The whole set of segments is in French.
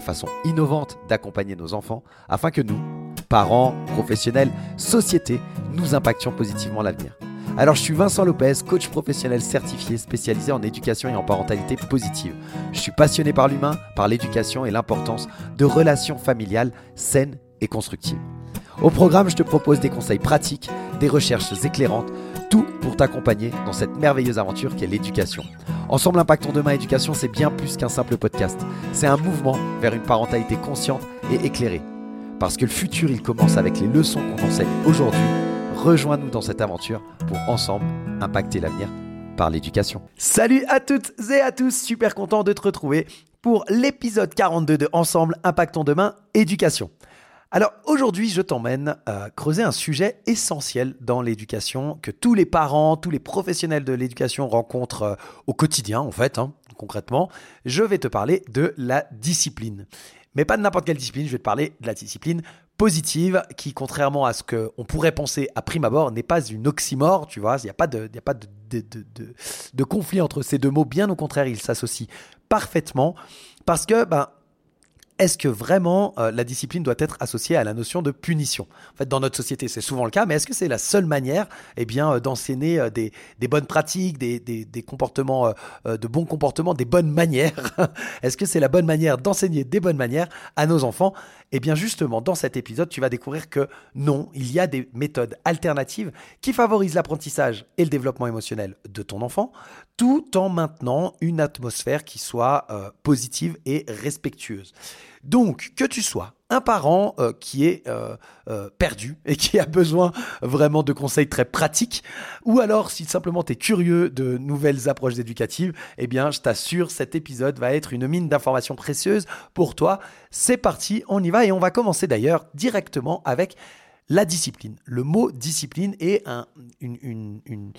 façons innovantes d'accompagner nos enfants afin que nous, parents, professionnels, société, nous impactions positivement l'avenir. Alors je suis Vincent Lopez, coach professionnel certifié spécialisé en éducation et en parentalité positive. Je suis passionné par l'humain, par l'éducation et l'importance de relations familiales saines et constructives. Au programme, je te propose des conseils pratiques, des recherches éclairantes, tout pour t'accompagner dans cette merveilleuse aventure qu'est l'éducation. Ensemble Impactons Demain Éducation, c'est bien plus qu'un simple podcast. C'est un mouvement vers une parentalité consciente et éclairée. Parce que le futur, il commence avec les leçons qu'on enseigne aujourd'hui. Rejoins-nous dans cette aventure pour ensemble impacter l'avenir par l'éducation. Salut à toutes et à tous, super content de te retrouver pour l'épisode 42 de Ensemble Impactons Demain Éducation. Alors aujourd'hui, je t'emmène à creuser un sujet essentiel dans l'éducation que tous les parents, tous les professionnels de l'éducation rencontrent euh, au quotidien, en fait, hein, concrètement. Je vais te parler de la discipline. Mais pas de n'importe quelle discipline, je vais te parler de la discipline positive qui, contrairement à ce qu'on pourrait penser à prime abord, n'est pas une oxymore, tu vois. Il n'y a pas, de, a pas de, conflit entre ces deux mots. Bien au contraire, ils s'associent parfaitement parce que ben, est-ce que vraiment euh, la discipline doit être associée à la notion de punition? En fait, dans notre société, c'est souvent le cas, mais est-ce que c'est la seule manière eh bien, euh, d'enseigner euh, des, bonnes pratiques, des, comportements, de bons comportements, des bonnes manières? Est-ce que c'est la bonne manière d'enseigner des bonnes manières à nos enfants? Eh bien, justement, dans cet épisode, tu vas découvrir que non, il y a des méthodes alternatives qui favorisent l'apprentissage et le développement émotionnel de ton enfant, tout en maintenant une atmosphère qui soit positive et respectueuse. Donc, que tu sois un parent euh, qui est euh, euh, perdu et qui a besoin vraiment de conseils très pratiques, ou alors si simplement tu es curieux de nouvelles approches éducatives, eh bien, je t'assure, cet épisode va être une mine d'informations précieuses pour toi. C'est parti, on y va et on va commencer d'ailleurs directement avec la discipline. Le mot discipline est un, une, une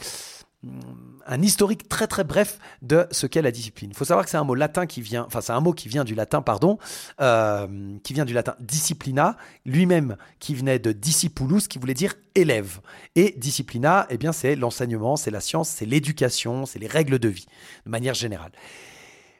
un historique très très bref de ce qu'est la discipline. Il faut savoir que c'est un mot latin qui vient, enfin c'est un mot qui vient du latin, pardon, euh, qui vient du latin disciplina, lui-même qui venait de discipulus, qui voulait dire élève. Et disciplina, eh bien c'est l'enseignement, c'est la science, c'est l'éducation, c'est les règles de vie, de manière générale.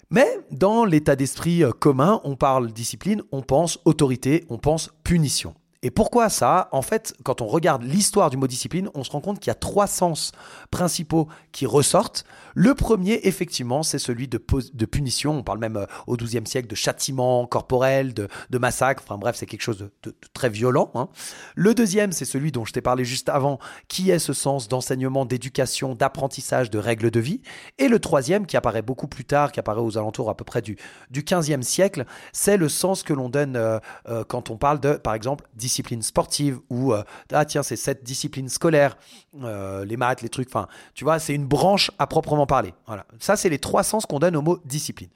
Mais dans l'état d'esprit euh, commun, on parle discipline, on pense autorité, on pense punition. Et pourquoi ça? En fait, quand on regarde l'histoire du mot discipline, on se rend compte qu'il y a trois sens principaux qui ressortent. Le premier, effectivement, c'est celui de, de, punition. On parle même euh, au XIIe siècle de châtiment corporel, de, massacre. Enfin bref, c'est quelque chose de, très violent. Hein. Le deuxième, c'est celui dont je t'ai parlé juste avant, qui est ce sens d'enseignement, d'éducation, d'apprentissage, de règles de vie. Et le troisième, qui apparaît beaucoup plus tard, qui apparaît aux alentours à peu près du, du XVe siècle, c'est le sens que l'on donne euh, euh, quand on parle de, par exemple, discipline sportive ou ah tiens, c'est cette discipline scolaire, les maths, les trucs. Enfin, tu vois, c'est une branche à proprement parler. Voilà. Ça, c'est les trois sens qu'on donne au mot discipline.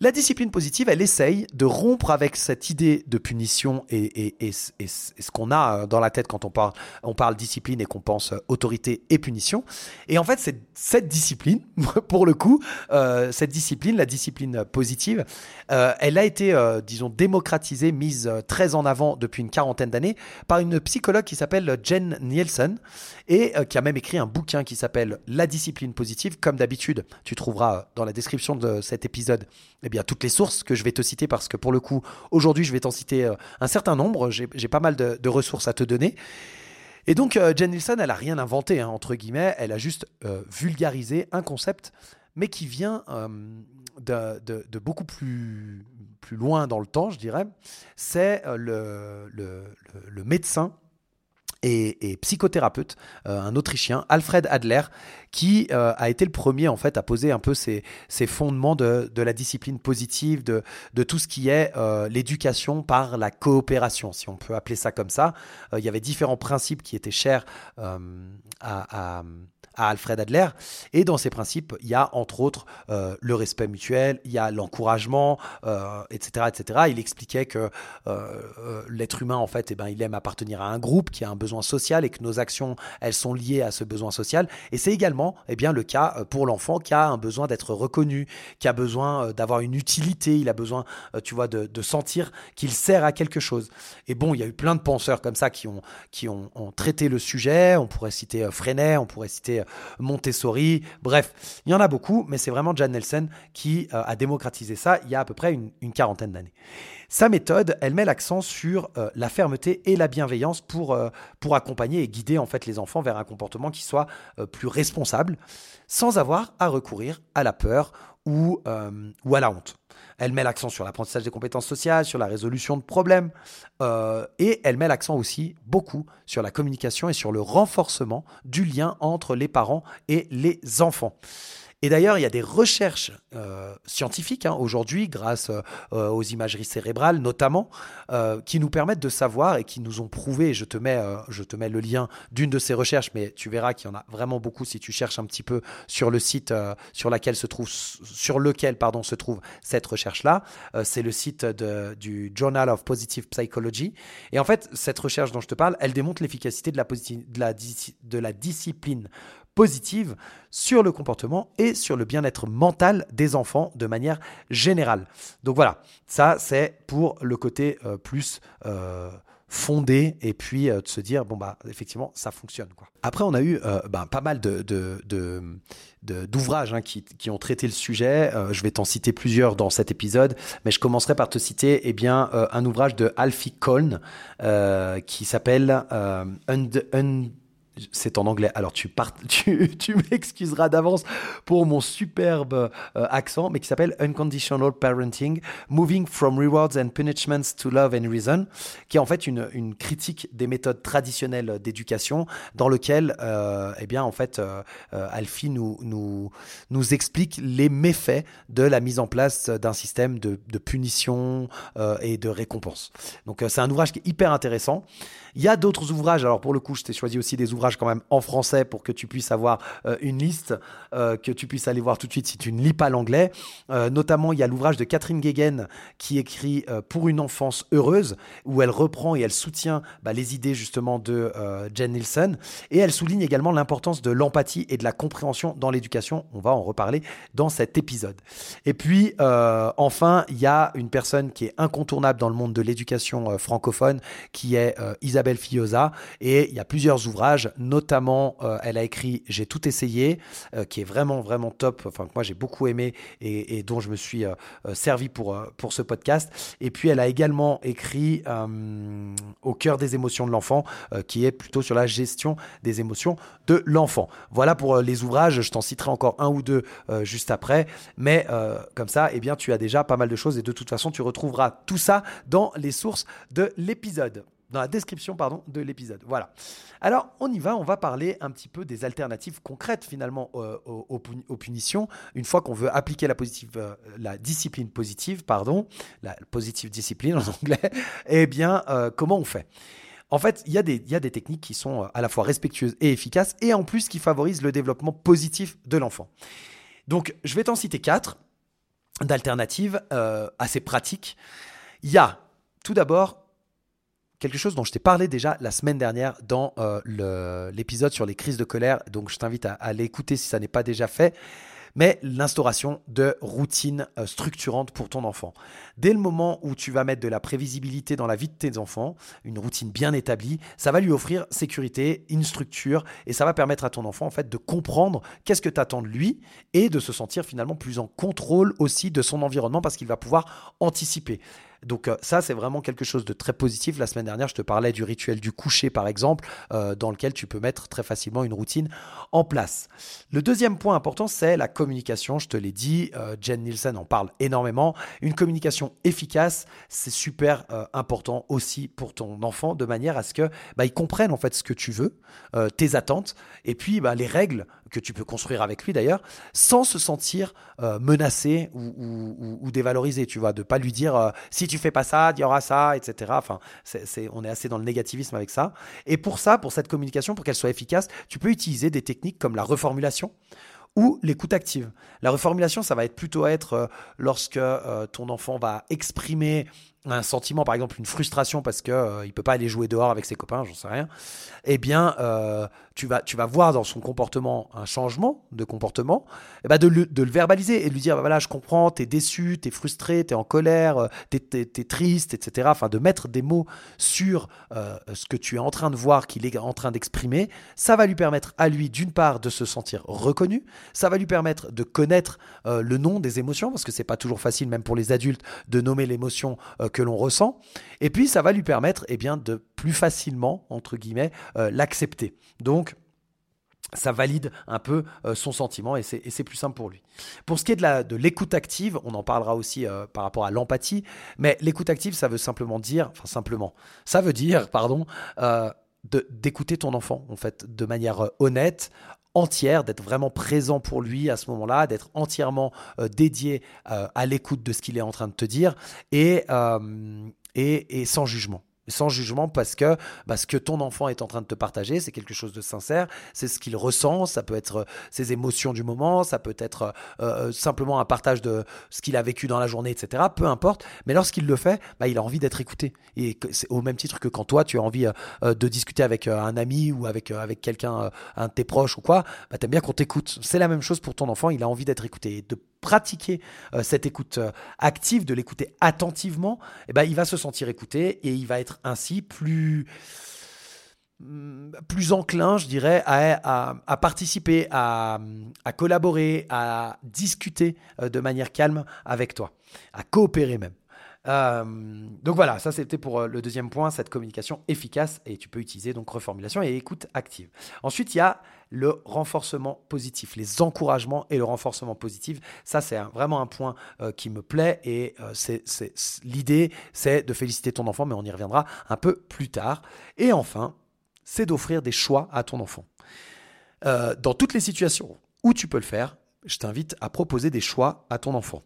La discipline positive, elle essaye de rompre avec cette idée de punition et, ce qu'on a euh, dans la tête quand on parle, on parle discipline et qu'on pense euh, autorité et punition. Et en fait, cette discipline, pour le coup, euh, cette discipline, la discipline positive, elle a été, disons, démocratisée, mise très en avant depuis une quarantaine d'années par une psychologue qui s'appelle Jen Nielsen et qui a même écrit un bouquin qui s'appelle La discipline positive. Comme d'habitude, tu trouveras dans la description de cet épisode eh bien, toutes les sources que je vais te citer parce que pour le coup, aujourd'hui, je vais t'en citer euh, un certain nombre. J'ai pas mal de, ressources à te donner. Et donc, euh, Jen Nielsen, elle a rien inventé, hein, entre guillemets. Elle a juste euh, vulgarisé un concept, mais qui vient de, beaucoup plus, plus loin dans le temps, je dirais. C'est le, le, médecin et, psychothérapeute, euh, un Autrichien, Alfred Adler, qui euh, a été le premier en fait à poser un peu ces, fondements de, la discipline positive, de, tout ce qui est euh, l'éducation par la coopération, si on peut appeler ça comme ça. il y avait différents principes qui étaient chers à, à Alfred Adler. Et dans ces principes, il y a entre autres le respect mutuel, il y a l'encouragement, etc., etc. Il expliquait que l'être humain, en fait, eh ben, il aime appartenir à un groupe qui a un besoin social et que nos actions, elles sont liées à ce besoin social. Et c'est également eh bien, le cas pour l'enfant qui a un besoin d'être reconnu, qui a besoin d'avoir une utilité, il a besoin, tu vois, de, sentir qu'il sert à quelque chose. Et bon, il y a eu plein de penseurs comme ça qui ont, qui ont, traité le sujet. On pourrait citer Freinet, on pourrait citer Montessori, bref, il y en a beaucoup, mais c'est vraiment Jan Nelson qui euh, a démocratisé ça il y a à peu près une, quarantaine d'années. Sa méthode, elle met l'accent sur euh, la fermeté et la bienveillance pour, euh, pour accompagner et guider en fait les enfants vers un comportement qui soit plus responsable, sans avoir à recourir à la peur ou, ou à la honte. Elle met l'accent sur l'apprentissage des compétences sociales, sur la résolution de problèmes, euh, et elle met l'accent aussi beaucoup sur la communication et sur le renforcement du lien entre les parents et les enfants. Et d'ailleurs, il y a des recherches euh, scientifiques hein, aujourd'hui, grâce euh, aux imageries cérébrales notamment, euh, qui nous permettent de savoir et qui nous ont prouvé, je te mets, je te mets le lien d'une de ces recherches, mais tu verras qu'il y en a vraiment beaucoup si tu cherches un petit peu sur le site sur, laquelle se trouve, sur lequel pardon, se trouve cette recherche-là. C'est le site du Journal of Positive Psychology. Et en fait, cette recherche dont je te parle, elle démontre l'efficacité de de la, de la discipline positive sur le comportement et sur le bien-être mental des enfants de manière générale. Donc voilà, ça c'est pour le côté euh, plus euh, fondé et puis euh, de se dire bon bah effectivement ça fonctionne. Après on a eu bah, pas mal de, d'ouvrages hein, qui, ont traité le sujet. je vais t'en citer plusieurs dans cet épisode, mais je commencerai par te citer eh bien, un ouvrage de Alfie Kohn qui s'appelle Un c'est en anglais. Alors tu, tu, m'excuseras d'avance pour mon superbe euh, accent, mais qui s'appelle Unconditional Parenting, Moving from Rewards and Punishments to Love and Reason, qui est en fait une, critique des méthodes traditionnelles d'éducation, dans lequel, euh, eh bien, en fait, euh, Alfie nous explique les méfaits de la mise en place d'un système de, de punition et de récompense. Donc c'est un ouvrage qui est hyper intéressant. Il y a d'autres ouvrages. Alors pour le coup, je t'ai choisi aussi des ouvrages quand même en français pour que tu puisses avoir euh, une liste, euh, que tu puisses aller voir tout de suite si tu ne lis pas l'anglais. Euh, notamment, il y a l'ouvrage de Catherine Guéguen qui écrit Pour une enfance heureuse, où elle reprend et elle soutient bah, les idées justement de Jen Nielsen. Et elle souligne également l'importance de l'empathie et de la compréhension dans l'éducation. On va en reparler dans cet épisode. Et puis, enfin, il y a une personne qui est incontournable dans le monde de l'éducation francophone, qui est Isabelle Isabelle Fioza. Et il y a plusieurs ouvrages, notamment euh, elle a écrit J'ai tout essayé, euh, qui est vraiment, vraiment top, enfin que moi j'ai beaucoup aimé et, dont je me suis euh, servi pour, pour ce podcast. Et puis elle a également écrit Au cœur des émotions de l'enfant, qui est plutôt sur la gestion des émotions de l'enfant. Voilà pour les ouvrages, je t'en citerai encore un ou deux juste après, mais comme ça, eh bien, tu as déjà pas mal de choses et de toute façon, tu retrouveras tout ça dans les sources de l'épisode dans la description pardon, de l'épisode. Voilà. Alors, on y va, on va parler un petit peu des alternatives concrètes finalement euh, aux, punitions. Une fois qu'on veut appliquer euh, la discipline positive, pardon, la positive discipline en anglais, eh bien, euh, comment on fait? En fait, il y a des techniques qui sont à la fois respectueuses et efficaces, et en plus qui favorisent le développement positif de l'enfant. Donc, je vais t'en citer quatre d'alternatives assez pratiques. Il y a tout d'abord quelque chose dont je t'ai parlé déjà la semaine dernière dans euh, l'épisode sur les crises de colère. Donc je t'invite à, l'écouter si ça n'est pas déjà fait. Mais l'instauration de routines euh, structurantes pour ton enfant. Dès le moment où tu vas mettre de la prévisibilité dans la vie de tes enfants, une routine bien établie, ça va lui offrir sécurité, une structure et ça va permettre à ton enfant en fait de comprendre qu'est-ce que tu attends de lui et de se sentir finalement plus en contrôle aussi de son environnement parce qu'il va pouvoir anticiper. Donc euh, ça, c'est vraiment quelque chose de très positif. La semaine dernière, je te parlais du rituel du coucher, par exemple, euh, dans lequel tu peux mettre très facilement une routine en place. Le deuxième point important, c'est la communication je te l'ai dit, euh, Jen Nielsen en parle énormément. Une communication efficace, c'est super important aussi pour ton enfant, de manière à ce que bah, il comprenne en fait ce que tu veux, tes attentes, et puis bah, les règles que tu peux construire avec lui d'ailleurs, sans se sentir menacé ou, dévalorisé. Tu vois, de pas lui dire si tu fais pas ça, il y aura ça, etc. Enfin, on est assez dans le négativisme avec ça. Et pour ça, pour cette communication, pour qu'elle soit efficace, tu peux utiliser des techniques comme la reformulation ou l'écoute active. La reformulation, ça va être plutôt être euh, lorsque euh, ton enfant va exprimer un sentiment, par exemple une frustration parce que euh, il peut pas aller jouer dehors avec ses copains, j'en sais rien, eh bien euh, tu vas tu vas voir dans son comportement un changement de comportement, eh ben de, le, verbaliser et de lui dire voilà je comprends, t'es déçu, t'es frustré, t'es en colère, euh, t'es es, triste, etc. Enfin de mettre des mots sur ce que tu es en train de voir qu'il est en train d'exprimer, ça va lui permettre à lui d'une part de se sentir reconnu, ça va lui permettre de connaître le nom des émotions parce que c'est pas toujours facile même pour les adultes de nommer l'émotion que l'on ressent. Et puis, ça va lui permettre eh bien, de plus facilement, entre guillemets, euh, l'accepter. Donc, ça valide un peu euh, son sentiment et c'est plus simple pour lui. Pour ce qui est de l'écoute active, on en parlera aussi euh, par rapport à l'empathie, mais l'écoute active, ça veut simplement dire, enfin simplement, ça veut dire, pardon, d'écouter ton enfant, en fait, de manière honnête, entière, d'être vraiment présent pour lui à ce moment-là, d'être entièrement euh, dédié euh, à l'écoute de ce qu'il est en train de te dire et, euh, et sans jugement sans jugement parce que parce ce que ton enfant est en train de te partager, c'est quelque chose de sincère, c'est ce qu'il ressent, ça peut être euh, ses émotions du moment, ça peut être euh, euh, simplement un partage de ce qu'il a vécu dans la journée, etc. Peu importe, mais lorsqu'il le fait, bah, il a envie d'être écouté. Et c'est au même titre que quand toi, tu as envie de discuter avec un ami ou avec, avec quelqu'un, un de tes proches ou quoi, bah, aimes bien qu'on t'écoute. C'est la même chose pour ton enfant, il a envie d'être écouté. de pratiquer euh, cette écoute euh, active, de l'écouter attentivement, eh ben, il va se sentir écouté et il va être ainsi plus mm, plus enclin, je dirais, à, participer, à, collaborer, à discuter euh, de manière calme avec toi, à coopérer même. donc voilà, ça c'était pour le deuxième point, cette communication efficace et tu peux utiliser donc reformulation et écoute active. Ensuite, il y a le renforcement positif, les encouragements et le renforcement positif. Ça, c'est vraiment un point euh, qui me plaît et euh, l'idée, c'est de féliciter ton enfant, mais on y reviendra un peu plus tard. Et enfin, c'est d'offrir des choix à ton enfant. Euh, dans toutes les situations où tu peux le faire, je t'invite à proposer des choix à ton enfant.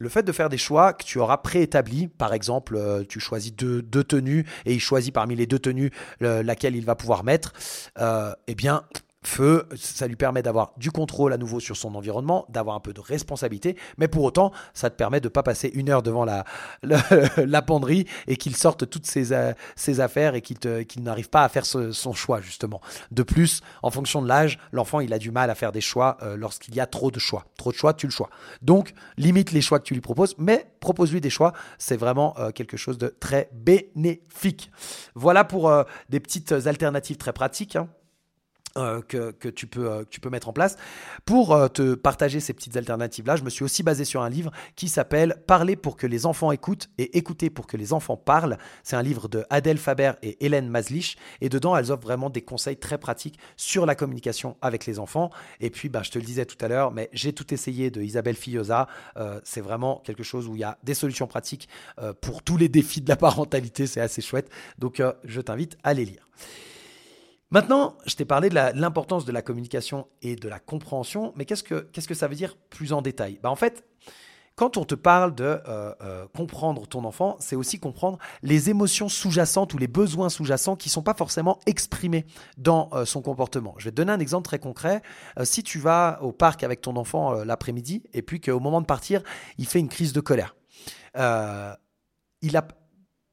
Le fait de faire des choix que tu auras préétablis, par exemple, euh, tu choisis deux, tenues et il choisit parmi les deux tenues laquelle il va pouvoir mettre, euh, eh bien, Feu, ça lui permet d'avoir du contrôle à nouveau sur son environnement, d'avoir un peu de responsabilité, mais pour autant, ça te permet de ne pas passer une heure devant la, la, penderie et qu'il sorte toutes ses, euh, ses affaires et qu'il n'arrive pas à faire son choix, justement. De plus, en fonction de l'âge, l'enfant, il a du mal à faire des choix euh, lorsqu'il y a trop de choix. Trop de choix, tu le choix. Donc, limite les choix que tu lui proposes, mais propose-lui des choix. C'est vraiment euh, quelque chose de très bénéfique. Voilà pour des petites alternatives très pratiques. Hein. Euh, que, tu peux, euh, tu peux mettre en place. Pour euh, te partager ces petites alternatives-là, je me suis aussi basé sur un livre qui s'appelle Parler pour que les enfants écoutent et écouter pour que les enfants parlent. C'est un livre de Adèle Faber et Hélène Maslich. Et dedans, elles offrent vraiment des conseils très pratiques sur la communication avec les enfants. Et puis, bah, je te le disais tout à l'heure, mais j'ai tout essayé de Isabelle Fillosa. c'est vraiment quelque chose où il y a des solutions pratiques pour tous les défis de la parentalité. C'est assez chouette. Donc, je t'invite à les lire. Maintenant, je t'ai parlé de l'importance de la communication et de la compréhension, mais qu'est-ce que, ça veut dire plus en détail? Bah En fait, quand on te parle de euh, euh, comprendre ton enfant, c'est aussi comprendre les émotions sous-jacentes ou les besoins sous-jacents qui ne sont pas forcément exprimés dans euh, son comportement. Je vais te donner un exemple très concret. si tu vas au parc avec ton enfant l'après-midi et puis qu'au moment de partir, il fait une crise de colère. il a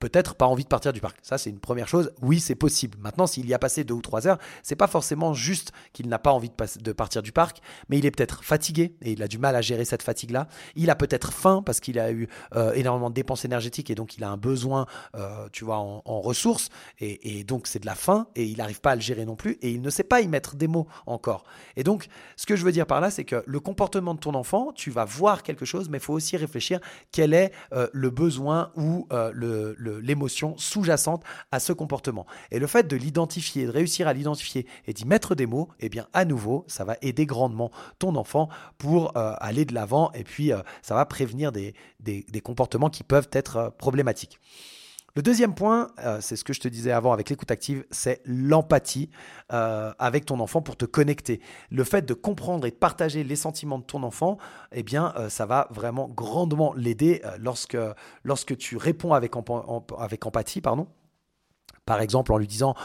peut-être pas envie de partir du parc. Ça, c'est une première chose. Oui, c'est possible. Maintenant, s'il y a passé deux ou trois heures, c'est pas forcément juste qu'il n'a pas envie de, partir du parc, mais il est peut-être fatigué et il a du mal à gérer cette fatigue-là. Il a peut-être faim parce qu'il a eu euh, énormément de dépenses énergétiques et donc il a un besoin, euh, tu vois, en, ressources et, donc c'est de la faim et il n'arrive pas à le gérer non plus et il ne sait pas y mettre des mots encore. Et donc, ce que je veux dire par là, c'est que le comportement de ton enfant, tu vas voir quelque chose, mais il faut aussi réfléchir quel est euh, le besoin ou le l'émotion sous-jacente à ce comportement. Et le fait de l'identifier, de réussir à l'identifier et d'y mettre des mots, eh bien à nouveau, ça va aider grandement ton enfant pour euh, aller de l'avant et puis euh, ça va prévenir des, comportements qui peuvent être euh, problématiques. Le deuxième point, c'est ce que je te disais avant avec l'écoute active, c'est l'empathie avec ton enfant pour te connecter. Le fait de comprendre et de partager les sentiments de ton enfant, eh bien, ça va vraiment grandement l'aider lorsque, lorsque tu réponds avec, empathie, pardon. Par exemple, en lui disant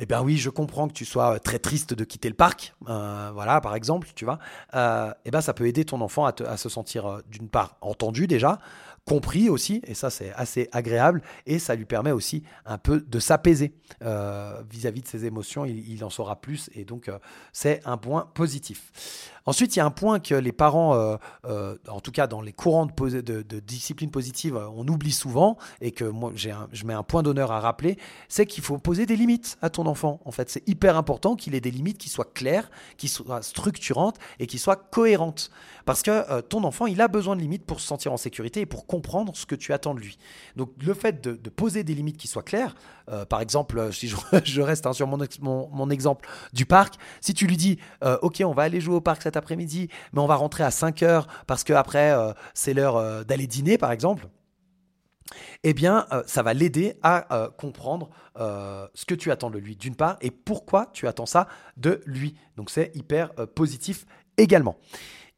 eh bien oui, je comprends que tu sois euh, très triste de quitter le parc, euh, voilà, par exemple, tu vois. Euh, eh ben ça peut aider ton enfant à, se sentir d'une part entendu déjà, compris aussi, et ça c'est assez agréable, et ça lui permet aussi un peu de s'apaiser vis-à-vis de ses émotions, il, en saura plus, et donc c'est un point positif. Ensuite, il y a un point que les parents, euh, euh, en tout cas dans les courants de, discipline positive, euh, on oublie souvent et que moi je mets un point d'honneur à rappeler, c'est qu'il faut poser des limites à ton enfant. En fait, c'est hyper important qu'il ait des limites qui soient claires, qui soient structurantes et qui soient cohérentes. Parce que ton enfant, il a besoin de limites pour se sentir en sécurité et pour comprendre ce que tu attends de lui. Donc le fait de, poser des limites qui soient claires, par exemple, si je, reste hein, sur mon, exemple du parc, si tu lui dis, ok, on va aller jouer au parc cette après-midi, mais on va rentrer à 5 heures parce que après euh, c'est l'heure euh, d'aller dîner, par exemple. Eh bien, euh, ça va l'aider à comprendre ce que tu attends de lui, d'une part, et pourquoi tu attends ça de lui. Donc, c'est hyper positif également.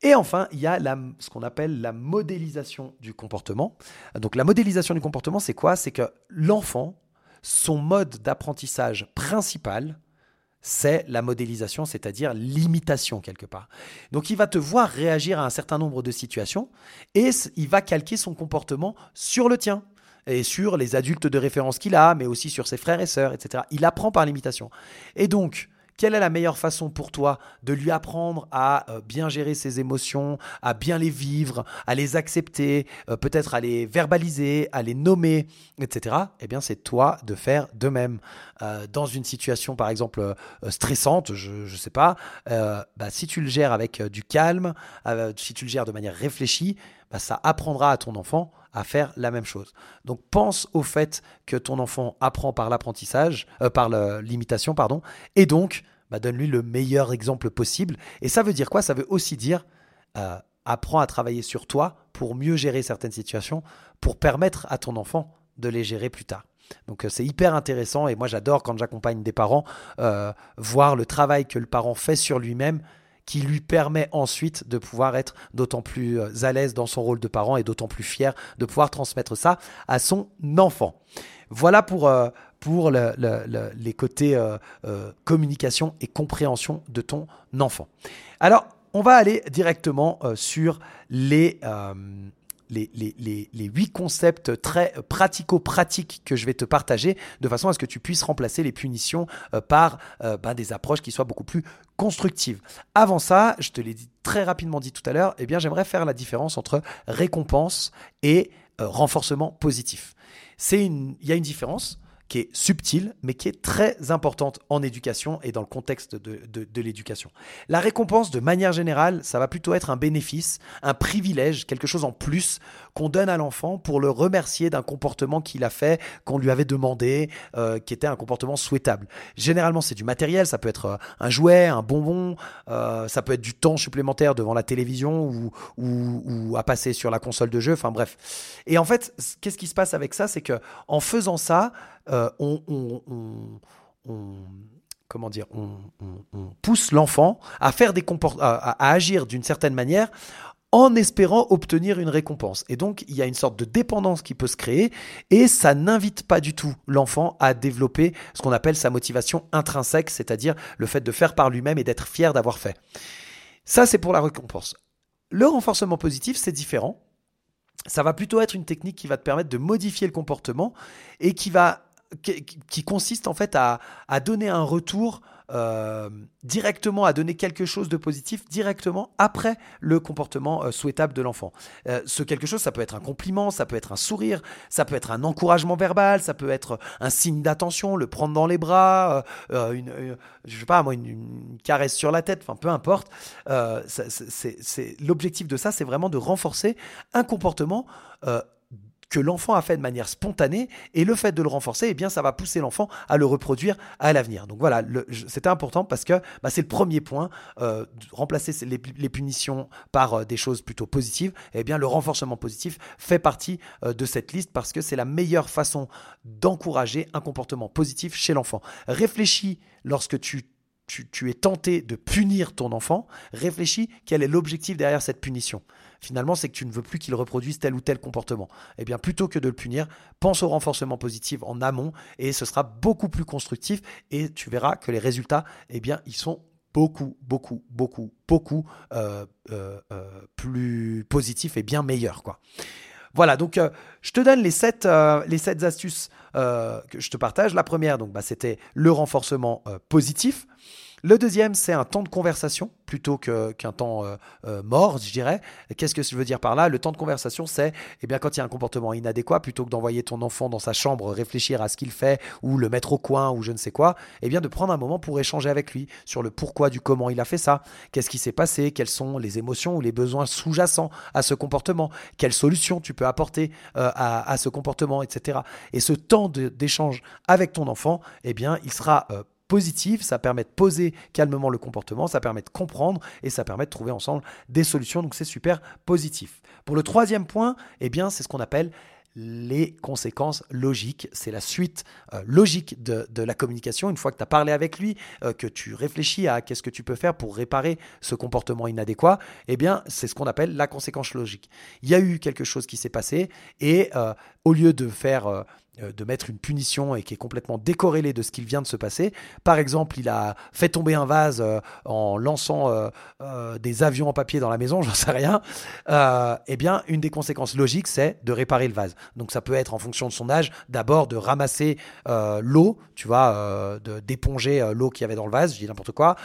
Et enfin, il y a ce qu'on appelle la modélisation du comportement. Donc la modélisation du comportement, c'est quoi? C'est que l'enfant, son mode d'apprentissage principal, c'est la modélisation, c'est-à-dire l'imitation quelque part. Donc il va te voir réagir à un certain nombre de situations et il va calquer son comportement sur le tien et sur les adultes de référence qu'il a, mais aussi sur ses frères et sœurs, etc. Il apprend par l'imitation. Et donc, quelle est la meilleure façon pour toi de lui apprendre à euh, bien gérer ses émotions, à bien les vivre, à les accepter, euh, peut-être à les verbaliser, à les nommer, etc. Eh bien, c'est toi de faire de même. Euh, dans une situation, par exemple, stressante, je ne sais pas, bah, si tu le gères avec du calme, si tu le gères de manière réfléchie, bah, ça apprendra à ton enfant à faire la même chose. Donc pense au fait que ton enfant apprend par l'apprentissage, par l'imitation, pardon, et donc bah, donne-lui le meilleur exemple possible. Et ça veut dire quoi? Ça veut aussi dire euh, apprends à travailler sur toi pour mieux gérer certaines situations, pour permettre à ton enfant de les gérer plus tard. Donc euh, c'est hyper intéressant et moi j'adore quand j'accompagne des parents voir le travail que le parent fait sur lui-même qui lui permet ensuite de pouvoir être d'autant plus euh, à l'aise dans son rôle de parent et d'autant plus fier de pouvoir transmettre ça à son enfant. Voilà pour, euh, pour les côtés euh, communication et compréhension de ton enfant. Alors, on va aller directement sur les huit concepts très pratico-pratiques que je vais te partager de façon à ce que tu puisses remplacer les punitions euh, par euh, ben, des approches qui soient beaucoup plus constructives. Avant ça, je te l'ai très rapidement dit tout à l'heure, eh bien j'aimerais faire la différence entre récompense et euh, renforcement positif. Il y a une différence qui est subtile, mais qui est très importante en éducation et dans le contexte de, de, l'éducation. La récompense, de manière générale, ça va plutôt être un bénéfice, un privilège, quelque chose en plus qu'on donne à l'enfant pour le remercier d'un comportement qu'il a fait, qu'on lui avait demandé, euh, qui était un comportement souhaitable. Généralement, c'est du matériel, ça peut être euh, un jouet, un bonbon, euh, ça peut être du temps supplémentaire devant la télévision ou, ou, ou à passer sur la console de jeu, enfin bref. Et en fait, qu'est-ce qui se passe avec ça? C'est que en faisant ça, euh, on, comment dire, on, pousse l'enfant à faire des à, agir d'une certaine manière en espérant obtenir une récompense. Et donc, il y a une sorte de dépendance qui peut se créer et ça n'invite pas du tout l'enfant à développer ce qu'on appelle sa motivation intrinsèque, c'est-à-dire le fait de faire par lui-même et d'être fier d'avoir fait. Ça, c'est pour la récompense. Le renforcement positif, c'est différent. Ça va plutôt être une technique qui va te permettre de modifier le comportement et qui va qui, consiste en fait à, donner un retour euh, directement, à donner quelque chose de positif directement après le comportement euh, souhaitable de l'enfant. Euh, ce quelque chose, ça peut être un compliment, ça peut être un sourire, ça peut être un encouragement verbal, ça peut être un signe d'attention, le prendre dans les bras, une, je sais pas moi, une, caresse sur la tête, enfin peu importe. l'objectif de ça, c'est vraiment de renforcer un comportement que l'enfant a fait de manière spontanée et le fait de le renforcer, eh bien, ça va pousser l'enfant à le reproduire à l'avenir. Donc voilà, c'était important parce que bah, c'est le premier point, euh, remplacer les, punitions par euh, des choses plutôt positives. Eh bien, le renforcement positif fait partie euh, de cette liste parce que c'est la meilleure façon d'encourager un comportement positif chez l'enfant. Réfléchis lorsque tu tu, es tenté de punir ton enfant, réfléchis quel est l'objectif derrière cette punition. Finalement, c'est que tu ne veux plus qu'il reproduise tel ou tel comportement. Eh bien, plutôt que de le punir, pense au renforcement positif en amont et ce sera beaucoup plus constructif et tu verras que les résultats, eh bien, ils sont beaucoup, beaucoup, beaucoup, beaucoup euh, euh, euh, plus positifs et bien meilleurs. Voilà, donc je te donne les sept, les sept astuces que je te partage. La première, donc, bah, c'était le renforcement positif. Le deuxième, c'est un temps de conversation plutôt qu'un temps euh, euh, mort, je dirais. Qu'est-ce que je veux dire par là? Le temps de conversation, c'est eh bien quand il y a un comportement inadéquat, plutôt que d'envoyer ton enfant dans sa chambre réfléchir à ce qu'il fait ou le mettre au coin ou je ne sais quoi, eh bien de prendre un moment pour échanger avec lui sur le pourquoi du comment il a fait ça, qu'est-ce qui s'est passé, quelles sont les émotions ou les besoins sous-jacents à ce comportement, quelles solutions tu peux apporter euh, à, ce comportement, etc. Et ce temps d'échange avec ton enfant, eh bien il sera positive, ça permet de poser calmement le comportement, ça permet de comprendre et ça permet de trouver ensemble des solutions. Donc c'est super positif. Pour le troisième point, eh bien c'est ce qu'on appelle les conséquences logiques. C'est la suite euh, logique de, la communication. Une fois que tu as parlé avec lui, euh, que tu réfléchis à qu'est-ce que tu peux faire pour réparer ce comportement inadéquat, eh bien, c'est ce qu'on appelle la conséquence logique. Il y a eu quelque chose qui s'est passé et euh, au lieu de faire de mettre une punition et qui est complètement décorrélée de ce qu'il vient de se passer. Par exemple, il a fait tomber un vase euh, en lançant euh, des avions en papier dans la maison, j'en sais rien. eh bien, une des conséquences logiques, c'est de réparer le vase. Donc, ça peut être en fonction de son âge, d'abord de ramasser l'eau, tu vois, d'éponger l'eau qu'il y avait dans le vase, je dis n'importe quoi.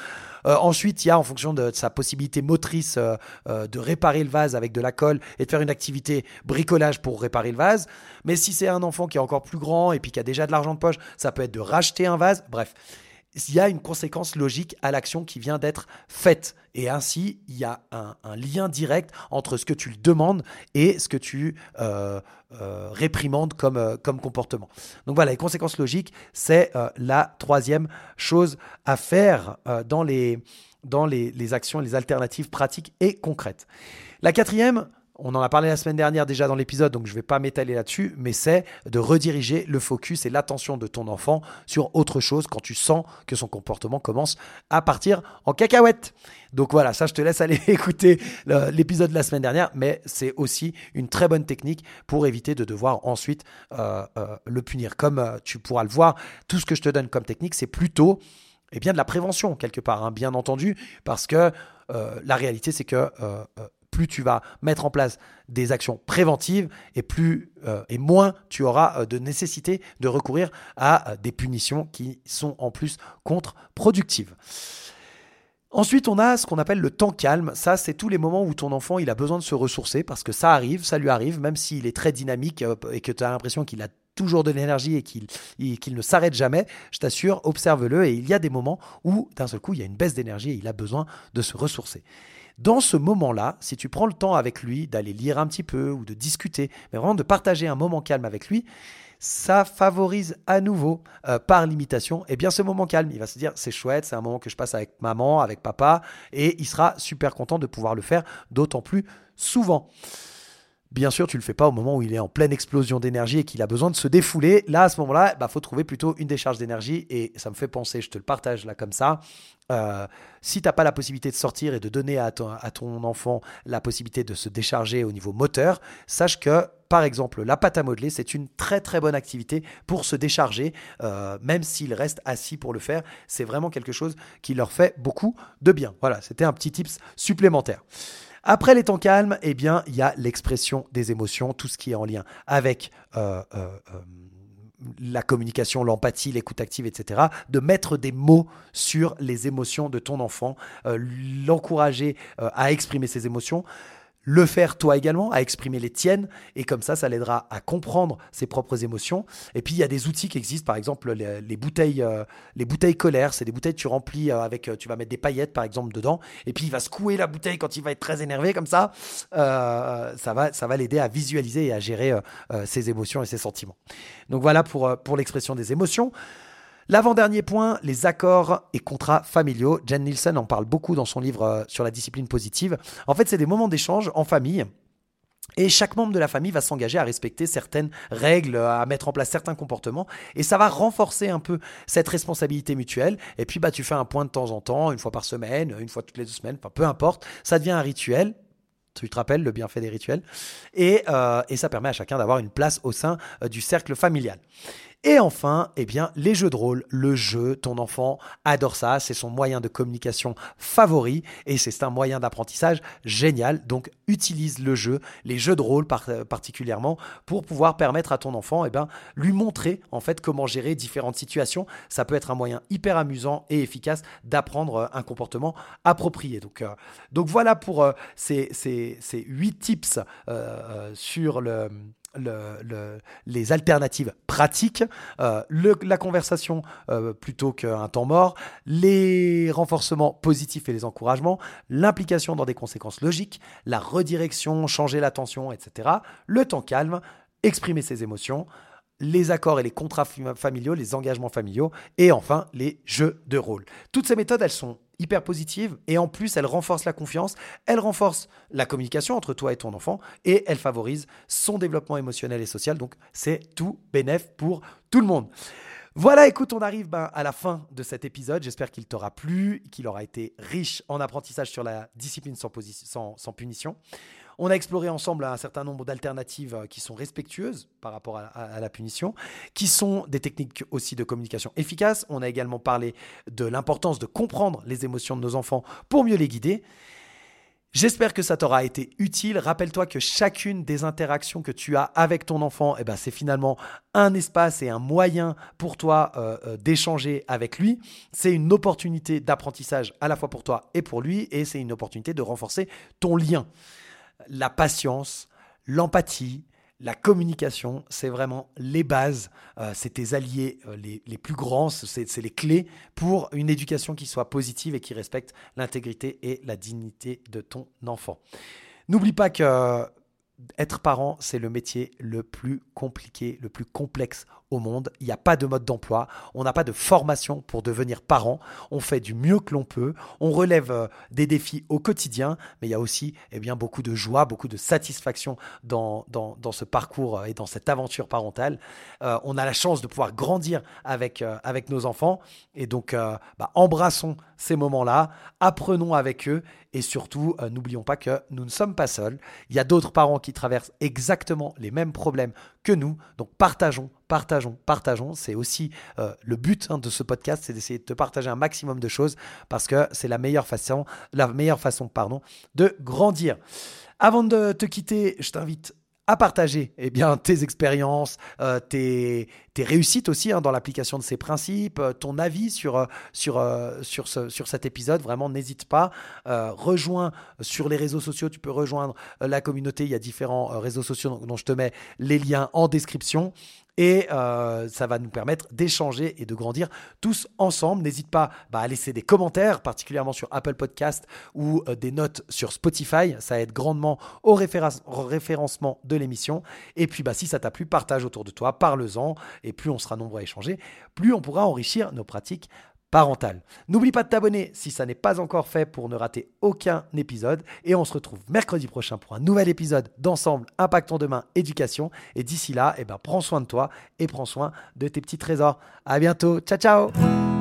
Euh, ensuite, il y a en fonction de, sa possibilité motrice euh, euh, de réparer le vase avec de la colle et de faire une activité bricolage pour réparer le vase. Mais si c'est un enfant qui est encore plus grand et puis qui a déjà de l'argent de poche, ça peut être de racheter un vase. Bref, il y a une conséquence logique à l'action qui vient d'être faite. Et ainsi, il y a un, lien direct entre ce que tu demandes et ce que tu euh, euh, réprimandes comme, euh, comme comportement. Donc voilà, les conséquences logiques, c'est la troisième chose à faire dans, les, dans les, les actions, les alternatives pratiques et concrètes. La quatrième, on en a parlé la semaine dernière déjà dans l'épisode, donc je ne vais pas m'étaler là-dessus, mais c'est de rediriger le focus et l'attention de ton enfant sur autre chose quand tu sens que son comportement commence à partir en cacahuète. Donc voilà, ça je te laisse aller écouter l'épisode de la semaine dernière, mais c'est aussi une très bonne technique pour éviter de devoir ensuite euh, euh, le punir. Comme euh, tu pourras le voir, tout ce que je te donne comme technique, c'est plutôt eh bien, de la prévention quelque part, hein, bien entendu, parce que la réalité c'est que plus tu vas mettre en place des actions préventives et euh, moins tu auras euh, de nécessité de recourir à euh, des punitions qui sont en plus contre-productives. Ensuite, on a ce qu'on appelle le temps calme. Ça, c'est tous les moments où ton enfant il a besoin de se ressourcer parce que ça arrive, ça lui arrive, même s'il est très dynamique et que tu as l'impression qu'il a toujours de l'énergie et qu'il ne s'arrête jamais, je t'assure, observe-le et il y a des moments où d'un seul coup il y a une baisse d'énergie et il a besoin de se ressourcer. Dans ce moment-là, si tu prends le temps avec lui d'aller lire un petit peu ou de discuter, mais vraiment de partager un moment calme avec lui, ça favorise à nouveau, euh, par l'imitation, et eh bien ce moment calme. Il va se dire c'est chouette, c'est un moment que je passe avec maman, avec papa, et il sera super content de pouvoir le faire d'autant plus souvent. Bien sûr, tu le fais pas au moment où il est en pleine explosion d'énergie et qu'il a besoin de se défouler. Là, à ce moment-là, il bah, faut trouver plutôt une décharge d'énergie. Et ça me fait penser, je te le partage là comme ça. Euh, si tu n'as pas la possibilité de sortir et de donner à ton, enfant la possibilité de se décharger au niveau moteur, sache que, par exemple, la pâte à modeler, c'est une très très bonne activité pour se décharger, euh, même s'il reste assis pour le faire. C'est vraiment quelque chose qui leur fait beaucoup de bien. Voilà, c'était un petit tips supplémentaire. Après les temps calmes, eh bien, il y a l'expression des émotions, tout ce qui est en lien avec euh, euh, euh, la communication, l'empathie, l'écoute active, etc. De mettre des mots sur les émotions de ton enfant, l'encourager à exprimer ses émotions le faire toi également, à exprimer les tiennes, et comme ça, ça l'aidera à comprendre ses propres émotions. Et puis, il y a des outils qui existent, par exemple, les, bouteilles, euh, les bouteilles colères, c'est des bouteilles que tu remplis euh, avec, euh, tu vas mettre des paillettes, par exemple, dedans, et puis il va secouer la bouteille quand il va être très énervé, comme ça, ça va, ça va l'aider à visualiser et à gérer ses émotions et ses sentiments. Donc voilà pour, pour l'expression des émotions. L'avant-dernier point, les accords et contrats familiaux. Jen Nielsen en parle beaucoup dans son livre euh, sur la discipline positive. En fait, c'est des moments d'échange en famille. Et chaque membre de la famille va s'engager à respecter certaines règles, à mettre en place certains comportements, et ça va renforcer un peu cette responsabilité mutuelle. Et puis, bah, tu fais un point de temps en temps, une fois par semaine, une fois toutes les deux semaines, peu importe. Ça devient un rituel. Tu te rappelles le bienfait des rituels? Et, euh, et ça permet à chacun d'avoir une place au sein euh, du cercle familial. Et enfin, eh bien, les jeux de rôle, le jeu, ton enfant adore ça, c'est son moyen de communication favori et c'est un moyen d'apprentissage génial. Donc, utilise le jeu, les jeux de rôle particulièrement, pour pouvoir permettre à ton enfant, eh bien, lui montrer en fait comment gérer différentes situations. Ça peut être un moyen hyper amusant et efficace d'apprendre euh, un comportement approprié. Donc, euh, donc voilà pour euh, ces, ces, ces, 8 tips sur le les alternatives pratiques, euh, la conversation euh, plutôt qu'un temps mort, les renforcements positifs et les encouragements, l'implication dans des conséquences logiques, la redirection, changer l'attention, etc., le temps calme, exprimer ses émotions, les accords et les contrats familiaux, les engagements familiaux, et enfin les jeux de rôle. Toutes ces méthodes, elles sont hyper positive et en plus elle renforce la confiance, elle renforce la communication entre toi et ton enfant et elle favorise son développement émotionnel et social. Donc c'est tout bénéf pour tout le monde. Voilà, écoute, on arrive ben, à la fin de cet épisode. J'espère qu'il t'aura plu, qu'il aura été riche en apprentissage sur la discipline sans, punition. On a exploré ensemble un certain nombre d'alternatives euh, qui sont respectueuses par rapport à, la punition, qui sont des techniques aussi de communication efficaces. On a également parlé de l'importance de comprendre les émotions de nos enfants pour mieux les guider. J'espère que ça t'aura été utile. Rappelle-toi que chacune des interactions que tu as avec ton enfant, eh ben, c'est finalement un espace et un moyen pour toi euh, euh, d'échanger avec lui. C'est une opportunité d'apprentissage à la fois pour toi et pour lui, et c'est une opportunité de renforcer ton lien la patience, l'empathie, la communication, c'est vraiment les bases, euh, c'est tes alliés euh, les, plus grands, c'est les clés pour une éducation qui soit positive et qui respecte l'intégrité et la dignité de ton enfant. N'oublie pas que être parent, c'est le métier le plus compliqué, le plus complexe au monde. Il n'y a pas de mode d'emploi, on n'a pas de formation pour devenir parent. On fait du mieux que l'on peut, on relève euh, des défis au quotidien, mais il y a aussi eh bien, beaucoup de joie, beaucoup de satisfaction dans, dans, ce parcours euh, et dans cette aventure parentale. Euh, on a la chance de pouvoir grandir avec, avec nos enfants et donc bah, embrassons ces moments-là, apprenons avec eux et surtout n'oublions pas que nous ne sommes pas seuls. Il y a d'autres parents qui traversent exactement les mêmes problèmes que nous, donc partageons partageons, partageons. C'est aussi euh, le but hein, de ce podcast, c'est d'essayer de te partager un maximum de choses parce que c'est la meilleure façon, la meilleure façon, pardon, de grandir. Avant de te quitter, je t'invite à partager eh bien, tes expériences, euh, tes, tes, réussites aussi hein, dans l'application de ces principes, euh, ton avis sur, sur, sur, ce, sur cet épisode. Vraiment, n'hésite pas. rejoins sur les réseaux sociaux. Tu peux rejoindre la communauté. Il y a différents réseaux sociaux dont je te mets les liens en description et euh, ça va nous permettre d'échanger et de grandir tous ensemble. N'hésite pas bah, à laisser des commentaires, particulièrement sur Apple Podcast ou euh, des notes sur Spotify. Ça aide grandement au, référencement de l'émission. Et puis, bah, si ça t'a plu, partage autour de toi, parle-en. Et plus on sera nombreux à échanger, plus on pourra enrichir nos pratiques parental. N'oublie pas de t'abonner si ça n'est pas encore fait pour ne rater aucun épisode. Et on se retrouve mercredi prochain pour un nouvel épisode d'Ensemble Impactons Demain Éducation. Et d'ici là, eh ben, prends soin de toi et prends soin de tes petits trésors. À bientôt. Ciao, ciao